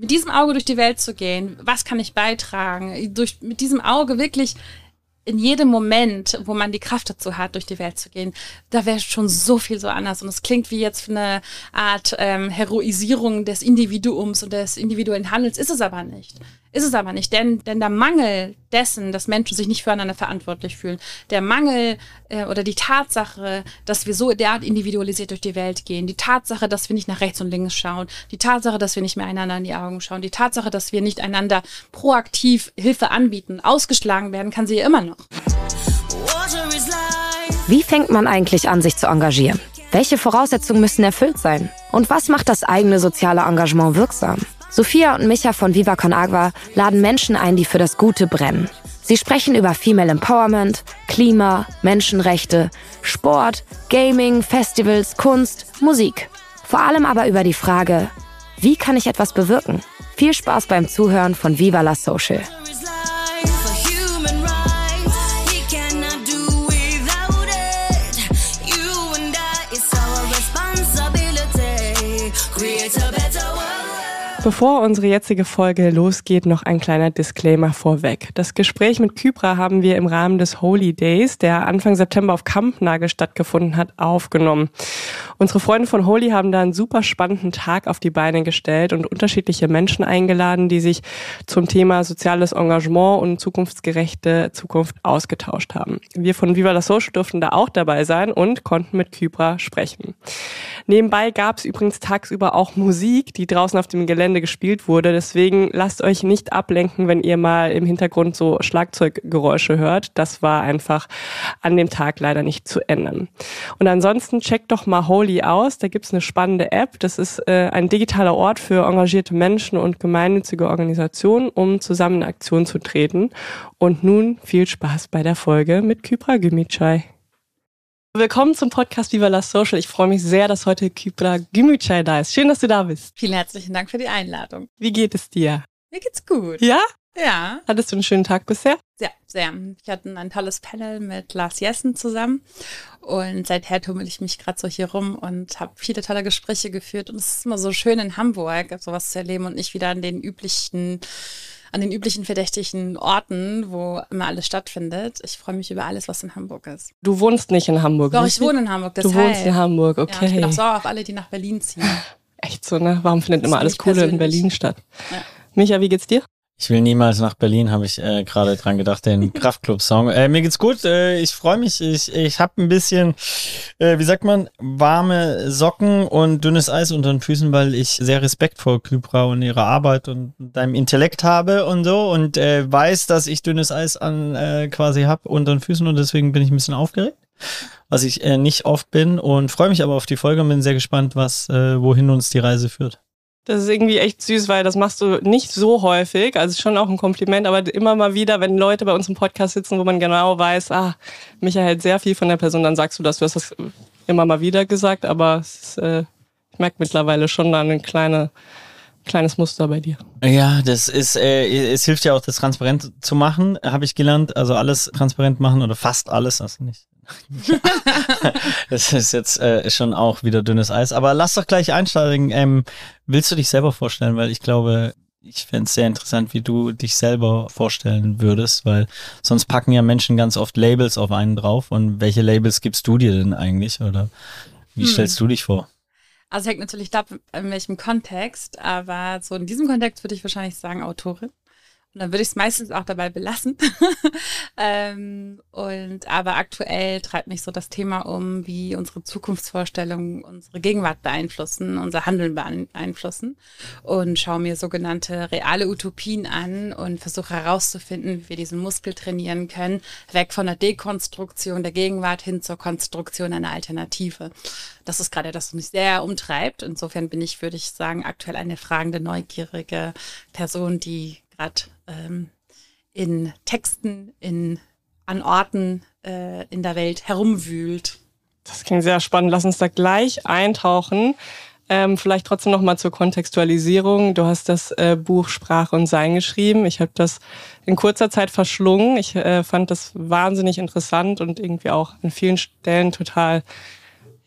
mit diesem Auge durch die Welt zu gehen, was kann ich beitragen, durch, mit diesem Auge wirklich in jedem Moment, wo man die Kraft dazu hat, durch die Welt zu gehen, da wäre schon so viel so anders. Und es klingt wie jetzt eine Art ähm, Heroisierung des Individuums und des individuellen Handels, ist es aber nicht. Ist es aber nicht, denn, denn der Mangel dessen, dass Menschen sich nicht füreinander verantwortlich fühlen, der Mangel äh, oder die Tatsache, dass wir so derart individualisiert durch die Welt gehen, die Tatsache, dass wir nicht nach rechts und links schauen, die Tatsache, dass wir nicht mehr einander in die Augen schauen, die Tatsache, dass wir nicht einander proaktiv Hilfe anbieten, ausgeschlagen werden, kann sie ja immer noch. Wie fängt man eigentlich an, sich zu engagieren? Welche Voraussetzungen müssen erfüllt sein? Und was macht das eigene soziale Engagement wirksam? Sophia und Micha von Viva Con Agua laden Menschen ein, die für das Gute brennen. Sie sprechen über Female Empowerment, Klima, Menschenrechte, Sport, Gaming, Festivals, Kunst, Musik. Vor allem aber über die Frage, wie kann ich etwas bewirken? Viel Spaß beim Zuhören von Viva la Social. Bevor unsere jetzige Folge losgeht, noch ein kleiner Disclaimer vorweg. Das Gespräch mit Kypra haben wir im Rahmen des Holy Days, der Anfang September auf Kampnagel stattgefunden hat, aufgenommen. Unsere Freunde von Holy haben da einen super spannenden Tag auf die Beine gestellt und unterschiedliche Menschen eingeladen, die sich zum Thema soziales Engagement und zukunftsgerechte Zukunft ausgetauscht haben. Wir von Viva la Social durften da auch dabei sein und konnten mit Kypra sprechen. Nebenbei gab es übrigens tagsüber auch Musik, die draußen auf dem Gelände Ende gespielt wurde. Deswegen lasst euch nicht ablenken, wenn ihr mal im Hintergrund so Schlagzeuggeräusche hört. Das war einfach an dem Tag leider nicht zu ändern. Und ansonsten checkt doch mal Holy aus. Da gibt's eine spannende App. Das ist äh, ein digitaler Ort für engagierte Menschen und gemeinnützige Organisationen, um zusammen in Aktion zu treten. Und nun viel Spaß bei der Folge mit Kypra Gümicay. Willkommen zum Podcast Viva la Social. Ich freue mich sehr, dass heute Kypra Gümücay da ist. Schön, dass du da bist. Vielen herzlichen Dank für die Einladung. Wie geht es dir? Mir geht's gut. Ja? Ja. Hattest du einen schönen Tag bisher? Ja, sehr. Ich hatte ein tolles Panel mit Lars Jessen zusammen und seither tummel ich mich gerade so hier rum und habe viele tolle Gespräche geführt und es ist immer so schön in Hamburg sowas zu erleben und nicht wieder an den üblichen an den üblichen verdächtigen Orten, wo immer alles stattfindet. Ich freue mich über alles, was in Hamburg ist. Du wohnst nicht in Hamburg. Doch, ich wohne in Hamburg. Deshalb. Du wohnst in Hamburg, okay. Ja, ich bin auch sauer auf alle, die nach Berlin ziehen. Echt so, ne? Warum findet immer alles Coole in Berlin statt? Ja. Micha, wie geht's dir? Ich will niemals nach Berlin, habe ich äh, gerade dran gedacht, den Kraftclub-Song. Äh, mir geht's gut, äh, ich freue mich. Ich, ich habe ein bisschen, äh, wie sagt man, warme Socken und dünnes Eis unter den Füßen, weil ich sehr Respekt vor Kypra und ihrer Arbeit und deinem Intellekt habe und so und äh, weiß, dass ich dünnes Eis an äh, quasi habe unter den Füßen und deswegen bin ich ein bisschen aufgeregt was ich äh, nicht oft bin und freue mich aber auf die Folge und bin sehr gespannt, was, äh, wohin uns die Reise führt. Das ist irgendwie echt süß, weil das machst du nicht so häufig. Also schon auch ein Kompliment, aber immer mal wieder, wenn Leute bei uns im Podcast sitzen, wo man genau weiß, ah, Michael hält sehr viel von der Person, dann sagst du das. Du hast das immer mal wieder gesagt, aber ist, äh, ich merke mittlerweile schon da ein kleine, kleines Muster bei dir. Ja, das ist, äh, es hilft ja auch, das transparent zu machen, habe ich gelernt. Also alles transparent machen oder fast alles, also nicht das ist jetzt äh, schon auch wieder dünnes Eis. Aber lass doch gleich einsteigen. Ähm, willst du dich selber vorstellen? Weil ich glaube, ich fände es sehr interessant, wie du dich selber vorstellen würdest, weil sonst packen ja Menschen ganz oft Labels auf einen drauf. Und welche Labels gibst du dir denn eigentlich? Oder wie hm. stellst du dich vor? Also hängt natürlich ab, in welchem Kontext, aber so in diesem Kontext würde ich wahrscheinlich sagen Autorin. Und dann würde ich es meistens auch dabei belassen. ähm, und aber aktuell treibt mich so das Thema um, wie unsere Zukunftsvorstellungen unsere Gegenwart beeinflussen, unser Handeln beeinflussen. Und schaue mir sogenannte reale Utopien an und versuche herauszufinden, wie wir diesen Muskel trainieren können, weg von der Dekonstruktion der Gegenwart hin zur Konstruktion einer Alternative. Das ist gerade das, was mich sehr umtreibt. Insofern bin ich, würde ich sagen, aktuell eine fragende, neugierige Person, die gerade ähm, in Texten, in, an Orten äh, in der Welt herumwühlt. Das klingt sehr spannend. Lass uns da gleich eintauchen. Ähm, vielleicht trotzdem noch mal zur Kontextualisierung. Du hast das äh, Buch Sprache und Sein geschrieben. Ich habe das in kurzer Zeit verschlungen. Ich äh, fand das wahnsinnig interessant und irgendwie auch an vielen Stellen total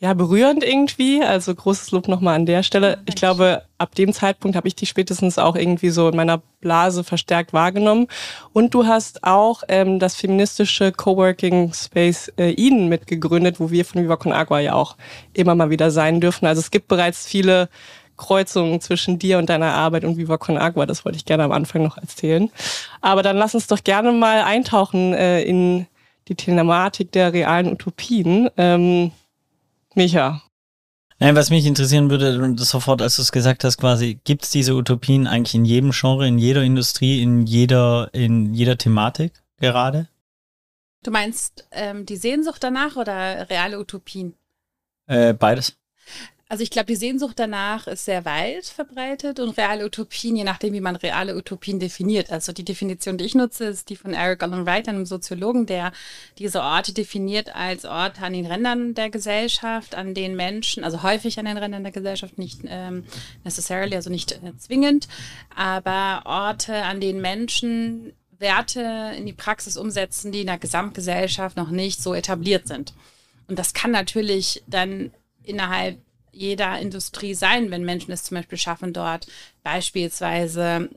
ja, berührend irgendwie. Also großes Lob nochmal an der Stelle. Ich glaube, ab dem Zeitpunkt habe ich dich spätestens auch irgendwie so in meiner Blase verstärkt wahrgenommen. Und du hast auch ähm, das feministische Coworking Space äh, Eden mitgegründet, wo wir von Viva Con Agua ja auch immer mal wieder sein dürfen. Also es gibt bereits viele Kreuzungen zwischen dir und deiner Arbeit und Viva Con Agua. Das wollte ich gerne am Anfang noch erzählen. Aber dann lass uns doch gerne mal eintauchen äh, in die Thematik der realen Utopien. Ähm, Micha. Nein, was mich interessieren würde, sofort, als du es gesagt hast, quasi, gibt es diese Utopien eigentlich in jedem Genre, in jeder Industrie, in jeder, in jeder Thematik gerade? Du meinst ähm, die Sehnsucht danach oder reale Utopien? Äh, beides. Also ich glaube, die Sehnsucht danach ist sehr weit verbreitet und reale Utopien, je nachdem, wie man reale Utopien definiert. Also die Definition, die ich nutze, ist die von Eric Allen Wright, einem Soziologen, der diese Orte definiert als Orte an den Rändern der Gesellschaft, an den Menschen, also häufig an den Rändern der Gesellschaft, nicht ähm, necessarily, also nicht äh, zwingend, aber Orte, an denen Menschen Werte in die Praxis umsetzen, die in der Gesamtgesellschaft noch nicht so etabliert sind. Und das kann natürlich dann innerhalb jeder Industrie sein, wenn Menschen es zum Beispiel schaffen, dort beispielsweise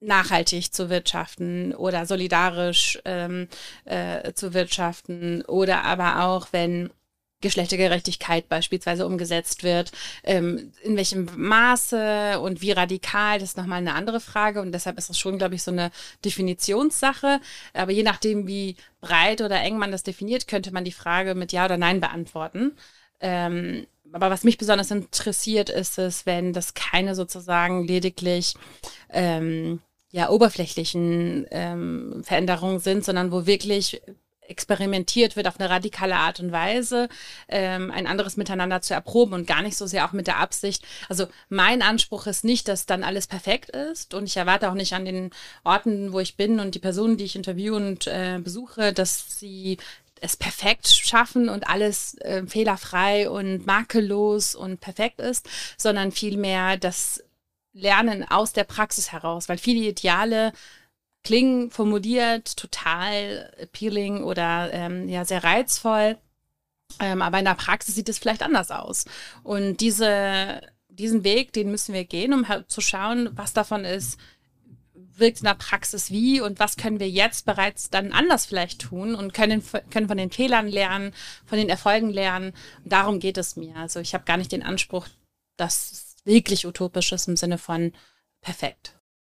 nachhaltig zu wirtschaften oder solidarisch ähm, äh, zu wirtschaften oder aber auch wenn Geschlechtergerechtigkeit beispielsweise umgesetzt wird. Ähm, in welchem Maße und wie radikal, das ist nochmal eine andere Frage. Und deshalb ist das schon, glaube ich, so eine Definitionssache. Aber je nachdem, wie breit oder eng man das definiert, könnte man die Frage mit Ja oder Nein beantworten. Ähm, aber was mich besonders interessiert, ist es, wenn das keine sozusagen lediglich ähm, ja, oberflächlichen ähm, Veränderungen sind, sondern wo wirklich experimentiert wird auf eine radikale Art und Weise, ähm, ein anderes Miteinander zu erproben und gar nicht so sehr auch mit der Absicht. Also mein Anspruch ist nicht, dass dann alles perfekt ist und ich erwarte auch nicht an den Orten, wo ich bin und die Personen, die ich interviewe und äh, besuche, dass sie es perfekt schaffen und alles äh, fehlerfrei und makellos und perfekt ist, sondern vielmehr das Lernen aus der Praxis heraus, weil viele Ideale klingen formuliert total appealing oder ähm, ja sehr reizvoll, ähm, aber in der Praxis sieht es vielleicht anders aus. Und diese, diesen Weg, den müssen wir gehen, um halt zu schauen, was davon ist wirkt in der Praxis wie und was können wir jetzt bereits dann anders vielleicht tun und können, können von den Fehlern lernen, von den Erfolgen lernen. Und darum geht es mir. Also ich habe gar nicht den Anspruch, dass es wirklich utopisch ist im Sinne von perfekt.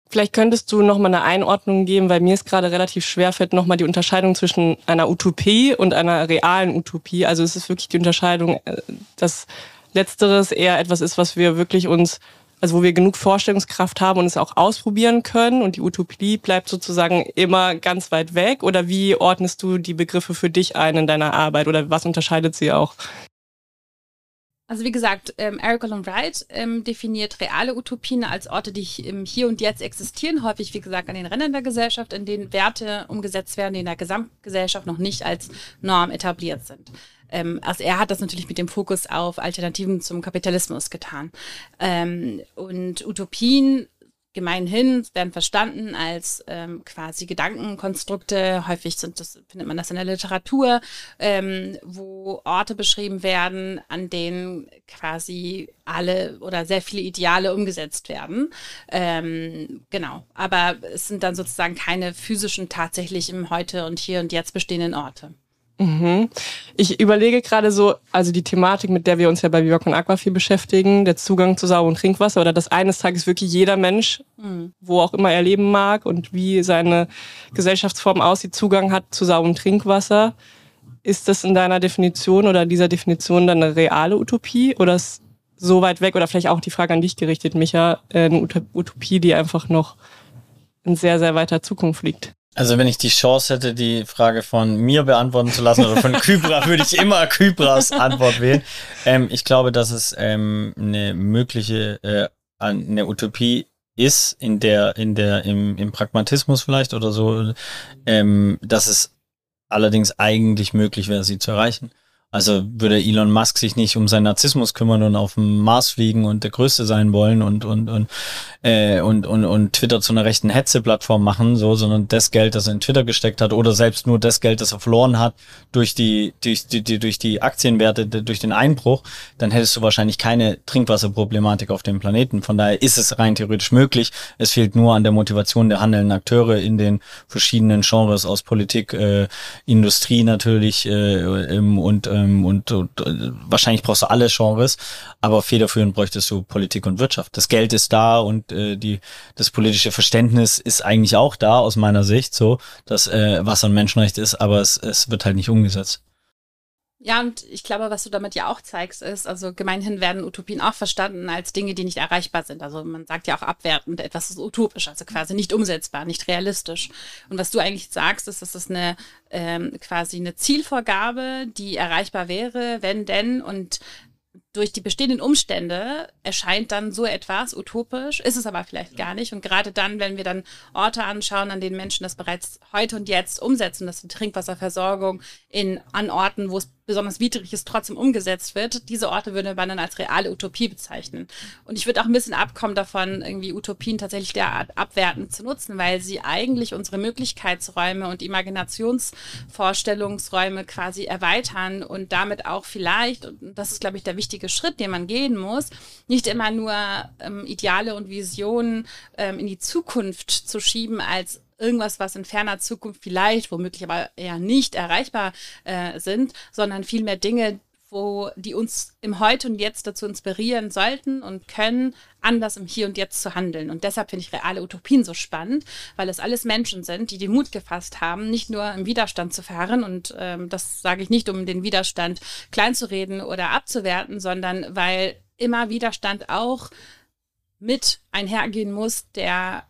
Vielleicht könntest du noch mal eine Einordnung geben, weil mir es gerade relativ schwer fällt, noch mal die Unterscheidung zwischen einer Utopie und einer realen Utopie. Also es ist wirklich die Unterscheidung, äh, dass letzteres eher etwas ist, was wir wirklich uns also wo wir genug Vorstellungskraft haben und es auch ausprobieren können und die Utopie bleibt sozusagen immer ganz weit weg? Oder wie ordnest du die Begriffe für dich ein in deiner Arbeit oder was unterscheidet sie auch? Also wie gesagt, ähm, Eric Olin Wright ähm, definiert reale Utopien als Orte, die Hier und Jetzt existieren, häufig wie gesagt an den Rändern der Gesellschaft, in denen Werte umgesetzt werden, die in der Gesamtgesellschaft noch nicht als Norm etabliert sind. Ähm, also er hat das natürlich mit dem Fokus auf Alternativen zum Kapitalismus getan. Ähm, und Utopien gemeinhin werden verstanden als ähm, quasi Gedankenkonstrukte. Häufig sind das, findet man das in der Literatur, ähm, wo Orte beschrieben werden, an denen quasi alle oder sehr viele Ideale umgesetzt werden. Ähm, genau. Aber es sind dann sozusagen keine physischen, tatsächlich im Heute und Hier und Jetzt bestehenden Orte. Mhm. Ich überlege gerade so, also die Thematik, mit der wir uns ja bei Viva Con Aqua viel beschäftigen, der Zugang zu sauberem Trinkwasser oder dass eines Tages wirklich jeder Mensch, mhm. wo auch immer er leben mag und wie seine Gesellschaftsform aussieht, Zugang hat zu sauberem Trinkwasser. Ist das in deiner Definition oder dieser Definition dann eine reale Utopie oder ist so weit weg oder vielleicht auch die Frage an dich gerichtet, Micha, eine Utopie, die einfach noch in sehr, sehr weiter Zukunft liegt? Also wenn ich die Chance hätte, die Frage von mir beantworten zu lassen oder von Kybra, würde ich immer Kybras Antwort wählen. Ähm, ich glaube, dass es ähm, eine mögliche, äh, eine Utopie ist, in der, in der, im, im Pragmatismus vielleicht oder so, ähm, dass es allerdings eigentlich möglich wäre, sie zu erreichen. Also würde Elon Musk sich nicht um seinen Narzissmus kümmern und auf dem Mars fliegen und der Größte sein wollen und und und äh, und, und und Twitter zu einer rechten Hetze-Plattform machen, so, sondern das Geld, das er in Twitter gesteckt hat oder selbst nur das Geld, das er verloren hat durch die durch die, die durch die Aktienwerte, durch den Einbruch, dann hättest du wahrscheinlich keine Trinkwasserproblematik auf dem Planeten. Von daher ist es rein theoretisch möglich. Es fehlt nur an der Motivation der handelnden Akteure in den verschiedenen Genres aus Politik, äh, Industrie natürlich äh, und äh, ähm, und, und äh, wahrscheinlich brauchst du alle Genres, aber federführend bräuchtest du Politik und Wirtschaft. Das Geld ist da und äh, die das politische Verständnis ist eigentlich auch da aus meiner Sicht, so dass äh, was ein Menschenrecht ist, aber es, es wird halt nicht umgesetzt. Ja, und ich glaube, was du damit ja auch zeigst, ist, also gemeinhin werden Utopien auch verstanden als Dinge, die nicht erreichbar sind. Also man sagt ja auch abwertend, etwas ist utopisch, also quasi nicht umsetzbar, nicht realistisch. Und was du eigentlich sagst, ist, dass es eine ähm, quasi eine Zielvorgabe, die erreichbar wäre, wenn denn und durch die bestehenden Umstände erscheint dann so etwas utopisch, ist es aber vielleicht gar nicht. Und gerade dann, wenn wir dann Orte anschauen, an denen Menschen das bereits heute und jetzt umsetzen, dass die Trinkwasserversorgung in, an Orten, wo es besonders widrig ist, trotzdem umgesetzt wird, diese Orte würde man dann als reale Utopie bezeichnen. Und ich würde auch ein bisschen abkommen davon, irgendwie Utopien tatsächlich derart abwertend zu nutzen, weil sie eigentlich unsere Möglichkeitsräume und Imaginationsvorstellungsräume quasi erweitern und damit auch vielleicht, und das ist, glaube ich, der wichtige Schritt, den man gehen muss, nicht immer nur ähm, Ideale und Visionen ähm, in die Zukunft zu schieben als irgendwas, was in ferner Zukunft vielleicht, womöglich aber eher nicht erreichbar äh, sind, sondern vielmehr Dinge, wo die uns im Heute und Jetzt dazu inspirieren sollten und können, anders im Hier und Jetzt zu handeln. Und deshalb finde ich reale Utopien so spannend, weil es alles Menschen sind, die den Mut gefasst haben, nicht nur im Widerstand zu fahren. Und ähm, das sage ich nicht, um den Widerstand kleinzureden oder abzuwerten, sondern weil immer Widerstand auch mit einhergehen muss, der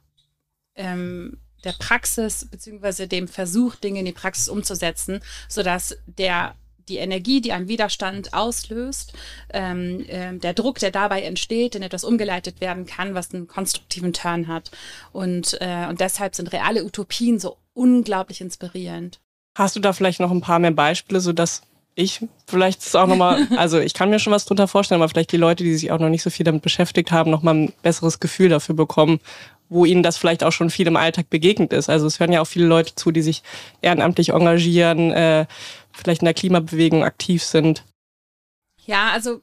ähm, der Praxis beziehungsweise dem Versuch, Dinge in die Praxis umzusetzen, sodass der die Energie, die ein Widerstand auslöst, ähm, äh, der Druck, der dabei entsteht, in etwas umgeleitet werden kann, was einen konstruktiven Turn hat. Und, äh, und deshalb sind reale Utopien so unglaublich inspirierend. Hast du da vielleicht noch ein paar mehr Beispiele, sodass ich vielleicht ist auch nochmal, also ich kann mir schon was drunter vorstellen, aber vielleicht die Leute, die sich auch noch nicht so viel damit beschäftigt haben, nochmal ein besseres Gefühl dafür bekommen, wo ihnen das vielleicht auch schon viel im Alltag begegnet ist. Also es hören ja auch viele Leute zu, die sich ehrenamtlich engagieren, äh, vielleicht in der Klimabewegung aktiv sind. Ja, also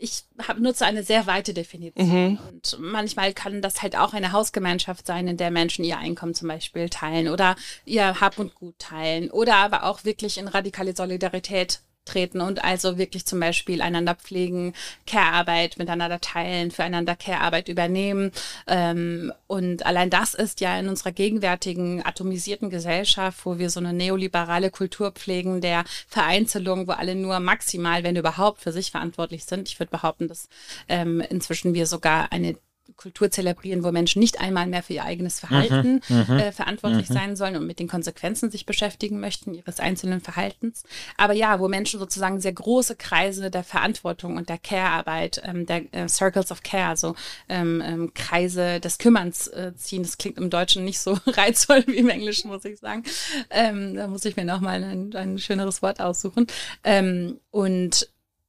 ich hab, nutze eine sehr weite Definition. Mhm. Und manchmal kann das halt auch eine Hausgemeinschaft sein, in der Menschen ihr Einkommen zum Beispiel teilen oder ihr Hab und Gut teilen oder aber auch wirklich in radikale Solidarität treten und also wirklich zum Beispiel einander pflegen, Care-Arbeit miteinander teilen, füreinander Care-Arbeit übernehmen. Ähm, und allein das ist ja in unserer gegenwärtigen atomisierten Gesellschaft, wo wir so eine neoliberale Kultur pflegen, der Vereinzelung, wo alle nur maximal, wenn überhaupt, für sich verantwortlich sind. Ich würde behaupten, dass ähm, inzwischen wir sogar eine Kultur zelebrieren, wo Menschen nicht einmal mehr für ihr eigenes Verhalten mhm, mhm äh, verantwortlich mhm. sein sollen und mit den Konsequenzen sich beschäftigen möchten, ihres einzelnen Verhaltens. Aber ja, wo Menschen sozusagen sehr große Kreise der Verantwortung und der Care-Arbeit, ähm, der äh, Circles of Care, also ähm, ähm, Kreise des Kümmerns äh, ziehen. Das klingt im Deutschen nicht so reizvoll wie im Englischen, muss ich sagen. Ähm, da muss ich mir nochmal ein, ein schöneres Wort aussuchen. Ähm, und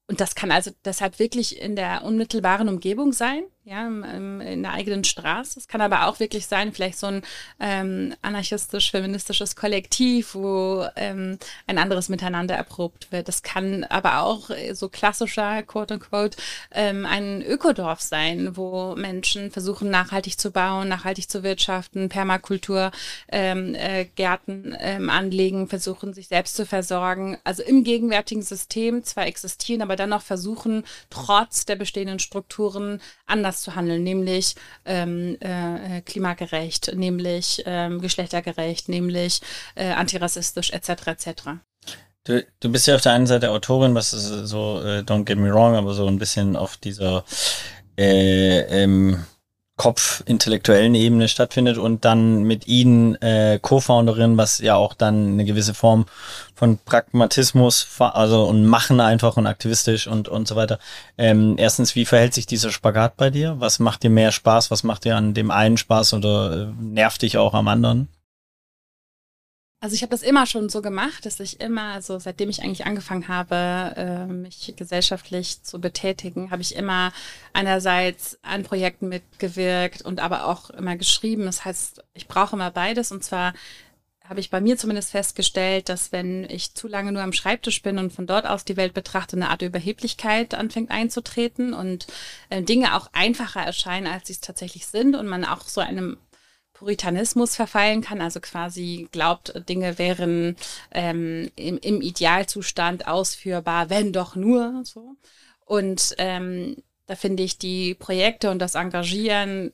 und das kann also deshalb wirklich in der unmittelbaren Umgebung sein ja, in der eigenen Straße. Es kann aber auch wirklich sein, vielleicht so ein ähm, anarchistisch-feministisches Kollektiv, wo ähm, ein anderes Miteinander erprobt wird. Das kann aber auch so klassischer, quote unquote, ähm, ein Ökodorf sein, wo Menschen versuchen, nachhaltig zu bauen, nachhaltig zu wirtschaften, Permakultur, ähm, äh, Gärten ähm, anlegen, versuchen, sich selbst zu versorgen. Also im gegenwärtigen System zwar existieren, aber dann noch versuchen, trotz der bestehenden Strukturen anders zu handeln, nämlich ähm, äh, klimagerecht, nämlich ähm, geschlechtergerecht, nämlich äh, antirassistisch etc. etc. Du, du bist ja auf der einen Seite Autorin, was so, äh, don't get me wrong, aber so ein bisschen auf dieser äh, ähm, Kopf-intellektuellen Ebene stattfindet und dann mit ihnen äh, Co-Founderin, was ja auch dann eine gewisse Form von Pragmatismus, also und Machen einfach und aktivistisch und, und so weiter. Ähm, erstens, wie verhält sich dieser Spagat bei dir? Was macht dir mehr Spaß? Was macht dir an dem einen Spaß oder äh, nervt dich auch am anderen? Also ich habe das immer schon so gemacht, dass ich immer, also seitdem ich eigentlich angefangen habe, äh, mich gesellschaftlich zu betätigen, habe ich immer einerseits an Projekten mitgewirkt und aber auch immer geschrieben. Das heißt, ich brauche immer beides und zwar habe ich bei mir zumindest festgestellt, dass wenn ich zu lange nur am Schreibtisch bin und von dort aus die Welt betrachte, eine Art Überheblichkeit anfängt einzutreten und äh, Dinge auch einfacher erscheinen, als sie es tatsächlich sind und man auch so einem Puritanismus verfallen kann, also quasi glaubt, Dinge wären ähm, im, im Idealzustand ausführbar, wenn doch nur so. Und ähm, da finde ich die Projekte und das Engagieren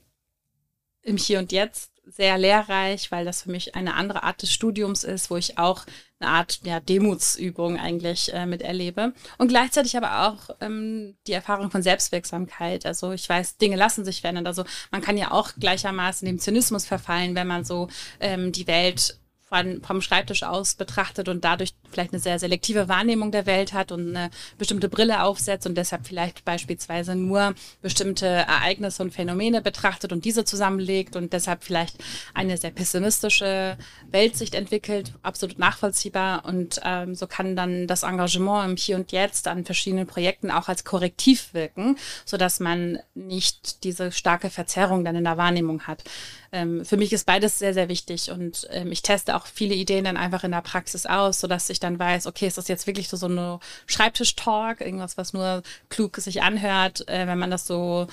im Hier und Jetzt sehr lehrreich, weil das für mich eine andere Art des Studiums ist, wo ich auch eine Art ja, Demutsübung eigentlich äh, miterlebe. Und gleichzeitig aber auch ähm, die Erfahrung von Selbstwirksamkeit. Also ich weiß, Dinge lassen sich verändern. Also man kann ja auch gleichermaßen dem Zynismus verfallen, wenn man so ähm, die Welt von, vom Schreibtisch aus betrachtet und dadurch vielleicht eine sehr selektive Wahrnehmung der Welt hat und eine bestimmte Brille aufsetzt und deshalb vielleicht beispielsweise nur bestimmte Ereignisse und Phänomene betrachtet und diese zusammenlegt und deshalb vielleicht eine sehr pessimistische Weltsicht entwickelt, absolut nachvollziehbar. Und ähm, so kann dann das Engagement im Hier und Jetzt an verschiedenen Projekten auch als Korrektiv wirken, sodass man nicht diese starke Verzerrung dann in der Wahrnehmung hat. Ähm, für mich ist beides sehr, sehr wichtig und ähm, ich teste auch viele Ideen dann einfach in der Praxis aus, sodass ich dann weiß, okay, ist das jetzt wirklich so, so eine Schreibtisch-Talk, irgendwas, was nur klug sich anhört, äh, wenn man das so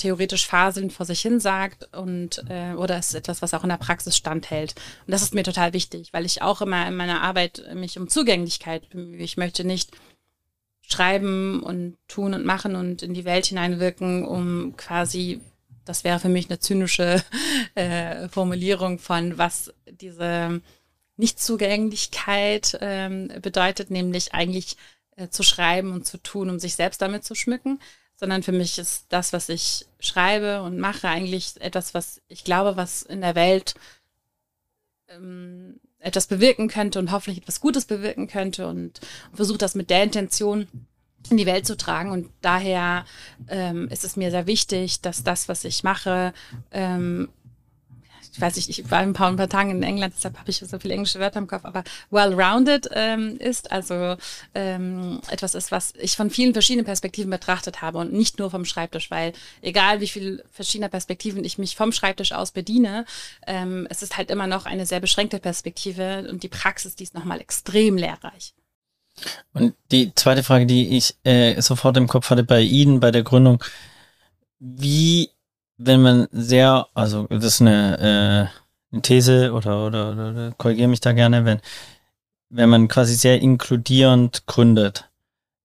theoretisch faselnd vor sich hin sagt und äh, oder ist etwas, was auch in der Praxis standhält. Und das ist mir total wichtig, weil ich auch immer in meiner Arbeit mich um Zugänglichkeit bemühe. Ich möchte nicht schreiben und tun und machen und in die Welt hineinwirken, um quasi das wäre für mich eine zynische äh, Formulierung von, was diese Nichtzugänglichkeit ähm, bedeutet, nämlich eigentlich äh, zu schreiben und zu tun, um sich selbst damit zu schmücken, sondern für mich ist das, was ich schreibe und mache, eigentlich etwas, was ich glaube, was in der Welt ähm, etwas bewirken könnte und hoffentlich etwas Gutes bewirken könnte und, und versuche das mit der Intention in die Welt zu tragen. Und daher ähm, ist es mir sehr wichtig, dass das, was ich mache, ähm, ich weiß nicht, ich war ein paar, ein paar Tagen in England, deshalb habe ich so viele englische Wörter im Kopf, aber well-rounded ähm, ist, also ähm, etwas ist, was ich von vielen verschiedenen Perspektiven betrachtet habe und nicht nur vom Schreibtisch, weil egal wie viele verschiedene Perspektiven ich mich vom Schreibtisch aus bediene, ähm, es ist halt immer noch eine sehr beschränkte Perspektive und die Praxis, die ist nochmal extrem lehrreich. Und die zweite Frage, die ich äh, sofort im Kopf hatte bei Ihnen, bei der Gründung, wie, wenn man sehr, also das ist eine, äh, eine These oder, oder, oder, oder korrigiere mich da gerne, wenn, wenn man quasi sehr inkludierend gründet,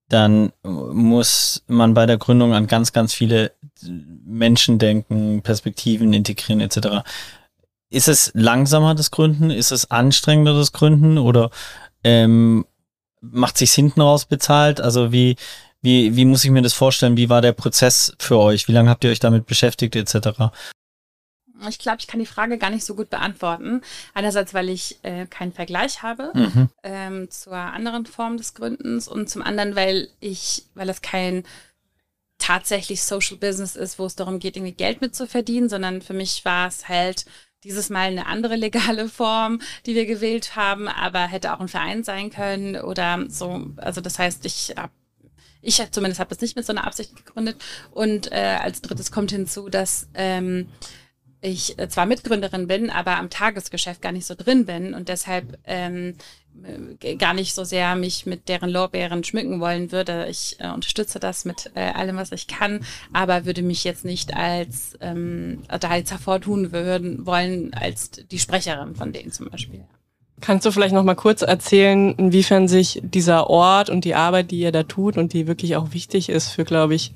dann muss man bei der Gründung an ganz, ganz viele Menschen denken, Perspektiven integrieren etc. Ist es langsamer das Gründen? Ist es anstrengender das Gründen? Oder ähm, macht sich hinten raus bezahlt? Also wie, wie, wie muss ich mir das vorstellen? Wie war der Prozess für euch? Wie lange habt ihr euch damit beschäftigt etc.? Ich glaube, ich kann die Frage gar nicht so gut beantworten. Einerseits, weil ich äh, keinen Vergleich habe mhm. ähm, zur anderen Form des Gründens und zum anderen, weil ich, weil das kein tatsächlich Social Business ist, wo es darum geht, irgendwie Geld mitzuverdienen, sondern für mich war es halt dieses Mal eine andere legale Form, die wir gewählt haben, aber hätte auch ein Verein sein können oder so. Also das heißt, ich habe ich zumindest habe es nicht mit so einer Absicht gegründet. Und äh, als drittes kommt hinzu, dass ähm, ich äh, zwar Mitgründerin bin, aber am Tagesgeschäft gar nicht so drin bin und deshalb ähm, äh, gar nicht so sehr mich mit deren Lorbeeren schmücken wollen würde. Ich äh, unterstütze das mit äh, allem, was ich kann, aber würde mich jetzt nicht als ähm, da jetzt hervortun würden wollen als die Sprecherin von denen zum Beispiel. Kannst du vielleicht noch mal kurz erzählen, inwiefern sich dieser Ort und die Arbeit, die ihr da tut und die wirklich auch wichtig ist für, glaube ich,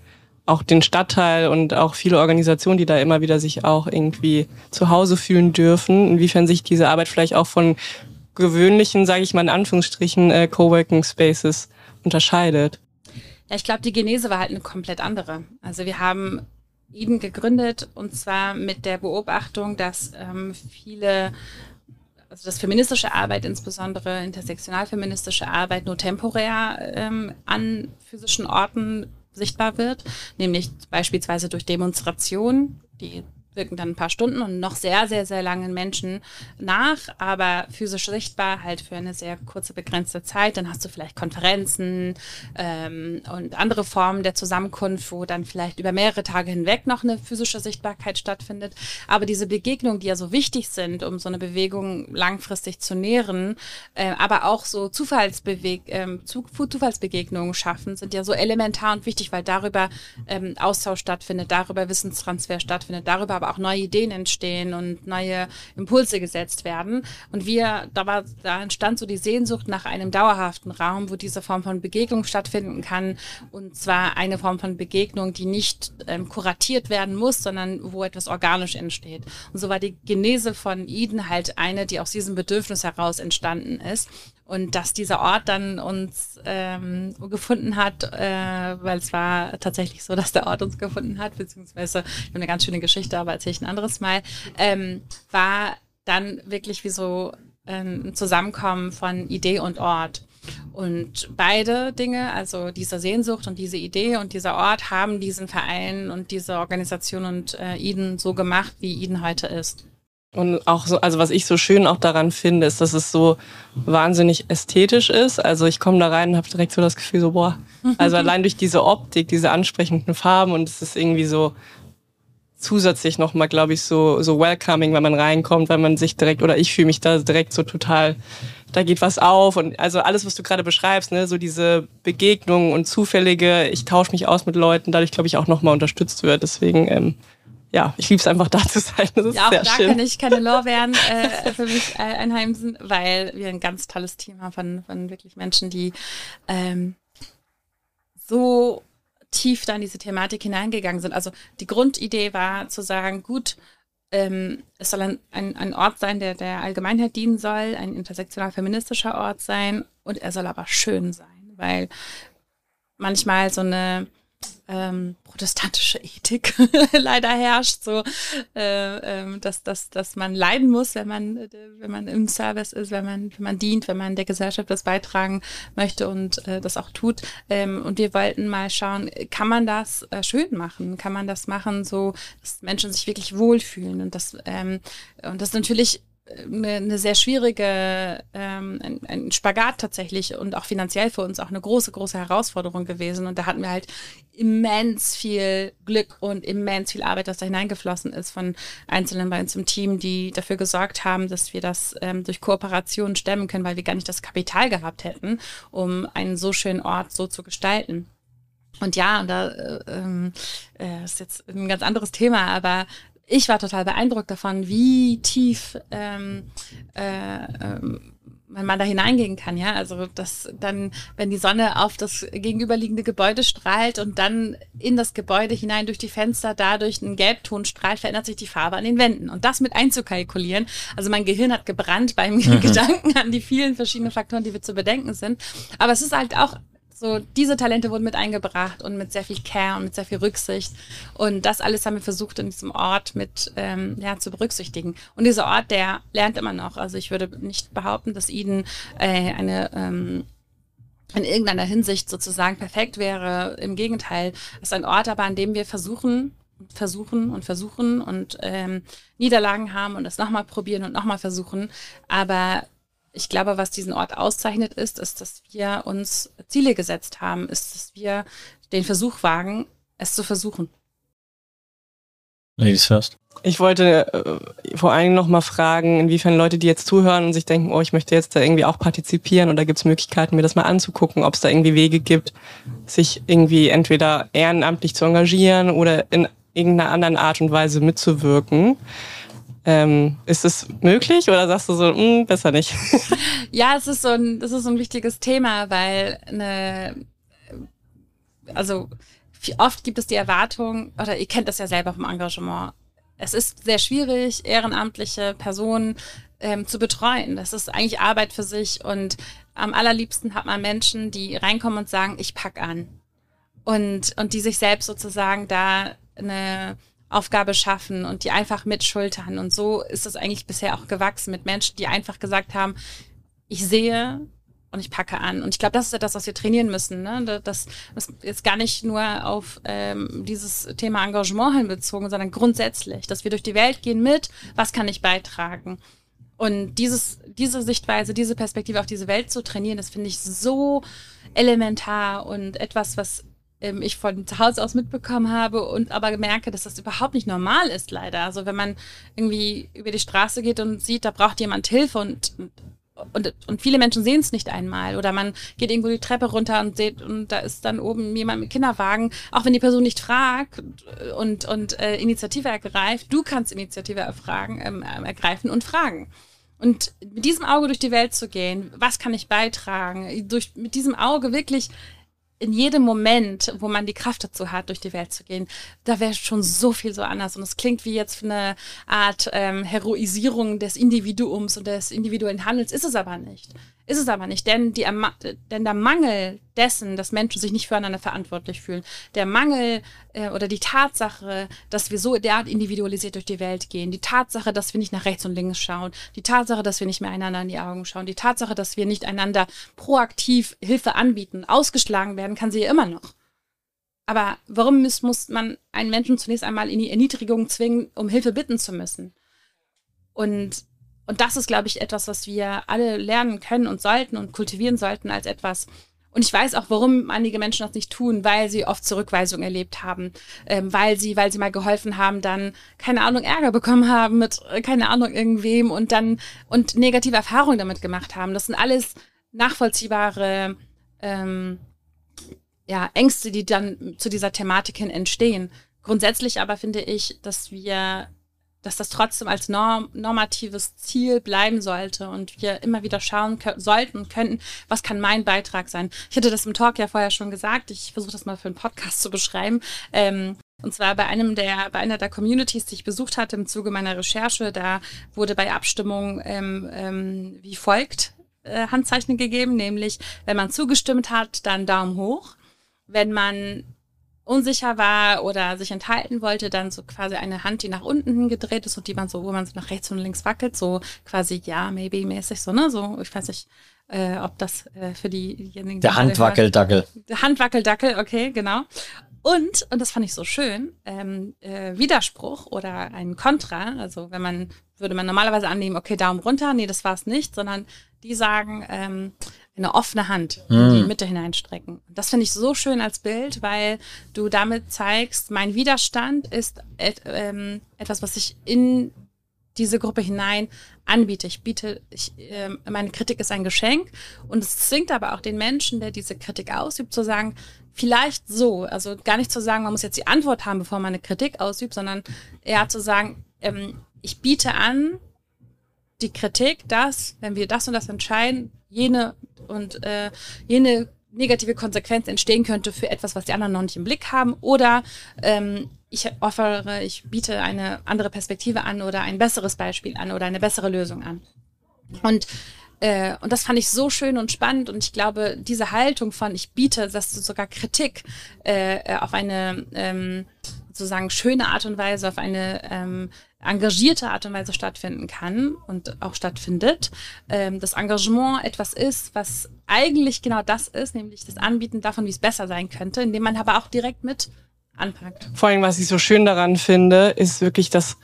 auch den Stadtteil und auch viele Organisationen, die da immer wieder sich auch irgendwie zu Hause fühlen dürfen, inwiefern sich diese Arbeit vielleicht auch von gewöhnlichen, sage ich mal in Anführungsstrichen, äh, Coworking Spaces unterscheidet. Ja, ich glaube, die Genese war halt eine komplett andere. Also wir haben Eden gegründet und zwar mit der Beobachtung, dass ähm, viele also dass feministische Arbeit, insbesondere intersektionalfeministische Arbeit, nur temporär ähm, an physischen Orten sichtbar wird, nämlich beispielsweise durch Demonstrationen, die wirken dann ein paar Stunden und noch sehr, sehr, sehr langen Menschen nach, aber physisch sichtbar halt für eine sehr kurze, begrenzte Zeit. Dann hast du vielleicht Konferenzen ähm, und andere Formen der Zusammenkunft, wo dann vielleicht über mehrere Tage hinweg noch eine physische Sichtbarkeit stattfindet. Aber diese Begegnungen, die ja so wichtig sind, um so eine Bewegung langfristig zu nähren, äh, aber auch so Zufallsbeweg ähm, Zufallsbegegnungen schaffen, sind ja so elementar und wichtig, weil darüber ähm, Austausch stattfindet, darüber Wissenstransfer stattfindet, darüber aber auch neue Ideen entstehen und neue Impulse gesetzt werden. Und wir, da war, da entstand so die Sehnsucht nach einem dauerhaften Raum, wo diese Form von Begegnung stattfinden kann. Und zwar eine Form von Begegnung, die nicht ähm, kuratiert werden muss, sondern wo etwas organisch entsteht. Und so war die Genese von Eden halt eine, die aus diesem Bedürfnis heraus entstanden ist. Und dass dieser Ort dann uns ähm, gefunden hat, äh, weil es war tatsächlich so, dass der Ort uns gefunden hat, beziehungsweise ich habe eine ganz schöne Geschichte, aber erzähle ich ein anderes Mal, ähm, war dann wirklich wie so ähm, ein Zusammenkommen von Idee und Ort. Und beide Dinge, also diese Sehnsucht und diese Idee und dieser Ort, haben diesen Verein und diese Organisation und äh, Eden so gemacht, wie Eden heute ist. Und auch so, also was ich so schön auch daran finde, ist, dass es so wahnsinnig ästhetisch ist. Also ich komme da rein und habe direkt so das Gefühl, so boah, also allein durch diese Optik, diese ansprechenden Farben und es ist irgendwie so zusätzlich nochmal, glaube ich, so, so welcoming, wenn man reinkommt, weil man sich direkt, oder ich fühle mich da direkt so total, da geht was auf und also alles, was du gerade beschreibst, ne, so diese Begegnungen und zufällige, ich tausche mich aus mit Leuten, dadurch, glaube ich, auch nochmal unterstützt wird. Deswegen, ähm, ja, ich liebe es einfach da zu sein. Das ist ja, auch sehr da schön. kann ich keine Lorbeeren äh, für mich äh, einheimsen, weil wir ein ganz tolles Team haben von, von wirklich Menschen, die ähm, so tief da in diese Thematik hineingegangen sind. Also die Grundidee war zu sagen, gut, ähm, es soll ein, ein, ein Ort sein, der der Allgemeinheit dienen soll, ein intersektional feministischer Ort sein und er soll aber schön sein, weil manchmal so eine ähm, protestantische Ethik leider herrscht, so äh, ähm, dass, dass, dass man leiden muss, wenn man, äh, wenn man im Service ist, wenn man, wenn man dient, wenn man der Gesellschaft das beitragen möchte und äh, das auch tut. Ähm, und wir wollten mal schauen, kann man das äh, schön machen? Kann man das machen, so dass Menschen sich wirklich wohlfühlen? Und das, ähm, und das natürlich eine, eine sehr schwierige, ähm, ein, ein Spagat tatsächlich und auch finanziell für uns auch eine große, große Herausforderung gewesen. Und da hatten wir halt immens viel Glück und immens viel Arbeit, das da hineingeflossen ist von Einzelnen bei uns im Team, die dafür gesorgt haben, dass wir das ähm, durch Kooperation stemmen können, weil wir gar nicht das Kapital gehabt hätten, um einen so schönen Ort so zu gestalten. Und ja, und da äh, ähm, äh, ist jetzt ein ganz anderes Thema, aber ich war total beeindruckt davon, wie tief ähm, äh, ähm, man da hineingehen kann, ja. Also dass dann, wenn die Sonne auf das gegenüberliegende Gebäude strahlt und dann in das Gebäude hinein durch die Fenster dadurch ein Gelbton strahlt, verändert sich die Farbe an den Wänden. Und das mit einzukalkulieren. Also mein Gehirn hat gebrannt beim mhm. Gedanken an die vielen verschiedenen Faktoren, die wir zu bedenken sind. Aber es ist halt auch so, diese Talente wurden mit eingebracht und mit sehr viel Care und mit sehr viel Rücksicht. Und das alles haben wir versucht, in diesem Ort mit ähm, ja, zu berücksichtigen. Und dieser Ort, der lernt immer noch. Also ich würde nicht behaupten, dass Eden äh, eine ähm, in irgendeiner Hinsicht sozusagen perfekt wäre. Im Gegenteil, es ist ein Ort, aber an dem wir versuchen, versuchen und versuchen und ähm, Niederlagen haben und das nochmal probieren und nochmal versuchen. Aber ich glaube, was diesen Ort auszeichnet, ist, ist, dass wir uns Ziele gesetzt haben, ist, dass wir den Versuch wagen, es zu versuchen. Ladies first. Ich wollte äh, vor allen Dingen noch mal fragen, inwiefern Leute, die jetzt zuhören und sich denken, oh, ich möchte jetzt da irgendwie auch partizipieren oder gibt es Möglichkeiten, mir das mal anzugucken, ob es da irgendwie Wege gibt, sich irgendwie entweder ehrenamtlich zu engagieren oder in irgendeiner anderen Art und Weise mitzuwirken. Ähm, ist es möglich oder sagst du so, mh, hm, besser nicht? ja, es ist so ein, das ist so ein wichtiges Thema, weil eine, also oft gibt es die Erwartung, oder ihr kennt das ja selber vom Engagement. Es ist sehr schwierig, ehrenamtliche Personen ähm, zu betreuen. Das ist eigentlich Arbeit für sich und am allerliebsten hat man Menschen, die reinkommen und sagen, ich pack an. Und, und die sich selbst sozusagen da eine Aufgabe schaffen und die einfach mitschultern. Und so ist es eigentlich bisher auch gewachsen mit Menschen, die einfach gesagt haben, ich sehe, und ich packe an. Und ich glaube, das ist etwas, was wir trainieren müssen. Ne? Das, das ist gar nicht nur auf ähm, dieses Thema Engagement hinbezogen, sondern grundsätzlich, dass wir durch die Welt gehen mit, was kann ich beitragen. Und dieses, diese Sichtweise, diese Perspektive auf diese Welt zu trainieren, das finde ich so elementar und etwas, was ähm, ich von zu Hause aus mitbekommen habe und aber merke, dass das überhaupt nicht normal ist, leider. Also wenn man irgendwie über die Straße geht und sieht, da braucht jemand Hilfe und und, und viele Menschen sehen es nicht einmal. Oder man geht irgendwo die Treppe runter und sieht, und da ist dann oben jemand mit Kinderwagen, auch wenn die Person nicht fragt und, und äh, Initiative ergreift, du kannst Initiative erfragen, ähm, ergreifen und fragen. Und mit diesem Auge durch die Welt zu gehen, was kann ich beitragen? Durch, mit diesem Auge wirklich in jedem Moment, wo man die Kraft dazu hat, durch die Welt zu gehen, da wäre schon so viel so anders. Und es klingt wie jetzt eine Art ähm, Heroisierung des Individuums und des individuellen Handels, ist es aber nicht. Ist es aber nicht, denn, die, denn der Mangel dessen, dass Menschen sich nicht füreinander verantwortlich fühlen, der Mangel äh, oder die Tatsache, dass wir so derart individualisiert durch die Welt gehen, die Tatsache, dass wir nicht nach rechts und links schauen, die Tatsache, dass wir nicht mehr einander in die Augen schauen, die Tatsache, dass wir nicht einander proaktiv Hilfe anbieten, ausgeschlagen werden, kann sie ja immer noch. Aber warum muss, muss man einen Menschen zunächst einmal in die Erniedrigung zwingen, um Hilfe bitten zu müssen? Und und das ist, glaube ich, etwas, was wir alle lernen können und sollten und kultivieren sollten als etwas. Und ich weiß auch, warum einige Menschen das nicht tun, weil sie oft Zurückweisung erlebt haben, ähm, weil sie, weil sie mal geholfen haben, dann keine Ahnung Ärger bekommen haben mit äh, keine Ahnung irgendwem und dann und negative Erfahrungen damit gemacht haben. Das sind alles nachvollziehbare ähm, ja, Ängste, die dann zu dieser Thematik hin entstehen. Grundsätzlich aber finde ich, dass wir dass das trotzdem als norm normatives Ziel bleiben sollte und wir immer wieder schauen sollten und könnten, was kann mein Beitrag sein. Ich hatte das im Talk ja vorher schon gesagt, ich versuche das mal für einen Podcast zu beschreiben. Ähm, und zwar bei einem der, bei einer der Communities, die ich besucht hatte im Zuge meiner Recherche, da wurde bei Abstimmung ähm, ähm, wie folgt äh, Handzeichen gegeben, nämlich wenn man zugestimmt hat, dann Daumen hoch. Wenn man unsicher war oder sich enthalten wollte, dann so quasi eine Hand, die nach unten gedreht ist und die man so, wo man so nach rechts und links wackelt, so quasi ja, maybe mäßig so, ne? So, ich weiß nicht, äh, ob das äh, für diejenigen. Der Handwackeldackel. Der Handwackeldackel, okay, genau. Und, und das fand ich so schön, ähm, äh, Widerspruch oder ein Kontra, also wenn man, würde man normalerweise annehmen, okay, Daumen runter, nee, das war es nicht, sondern die sagen, ähm, eine offene Hand in die hm. Mitte hineinstrecken. Das finde ich so schön als Bild, weil du damit zeigst, mein Widerstand ist et, ähm, etwas, was ich in diese Gruppe hinein anbiete. Ich biete, ich, äh, meine Kritik ist ein Geschenk und es zwingt aber auch den Menschen, der diese Kritik ausübt, zu sagen, vielleicht so, also gar nicht zu sagen, man muss jetzt die Antwort haben, bevor man eine Kritik ausübt, sondern eher zu sagen, ähm, ich biete an, die Kritik, dass, wenn wir das und das entscheiden, jene und äh, jene negative Konsequenz entstehen könnte für etwas, was die anderen noch nicht im Blick haben. Oder ähm, ich offere, ich biete eine andere Perspektive an oder ein besseres Beispiel an oder eine bessere Lösung an. Und äh, und das fand ich so schön und spannend und ich glaube, diese Haltung von ich biete, dass sogar Kritik äh, auf eine ähm, sozusagen schöne Art und Weise, auf eine ähm, engagierte Art und Weise stattfinden kann und auch stattfindet. Ähm, das Engagement etwas ist, was eigentlich genau das ist, nämlich das Anbieten davon, wie es besser sein könnte, indem man aber auch direkt mit anpackt. Vor allem, was ich so schön daran finde, ist wirklich das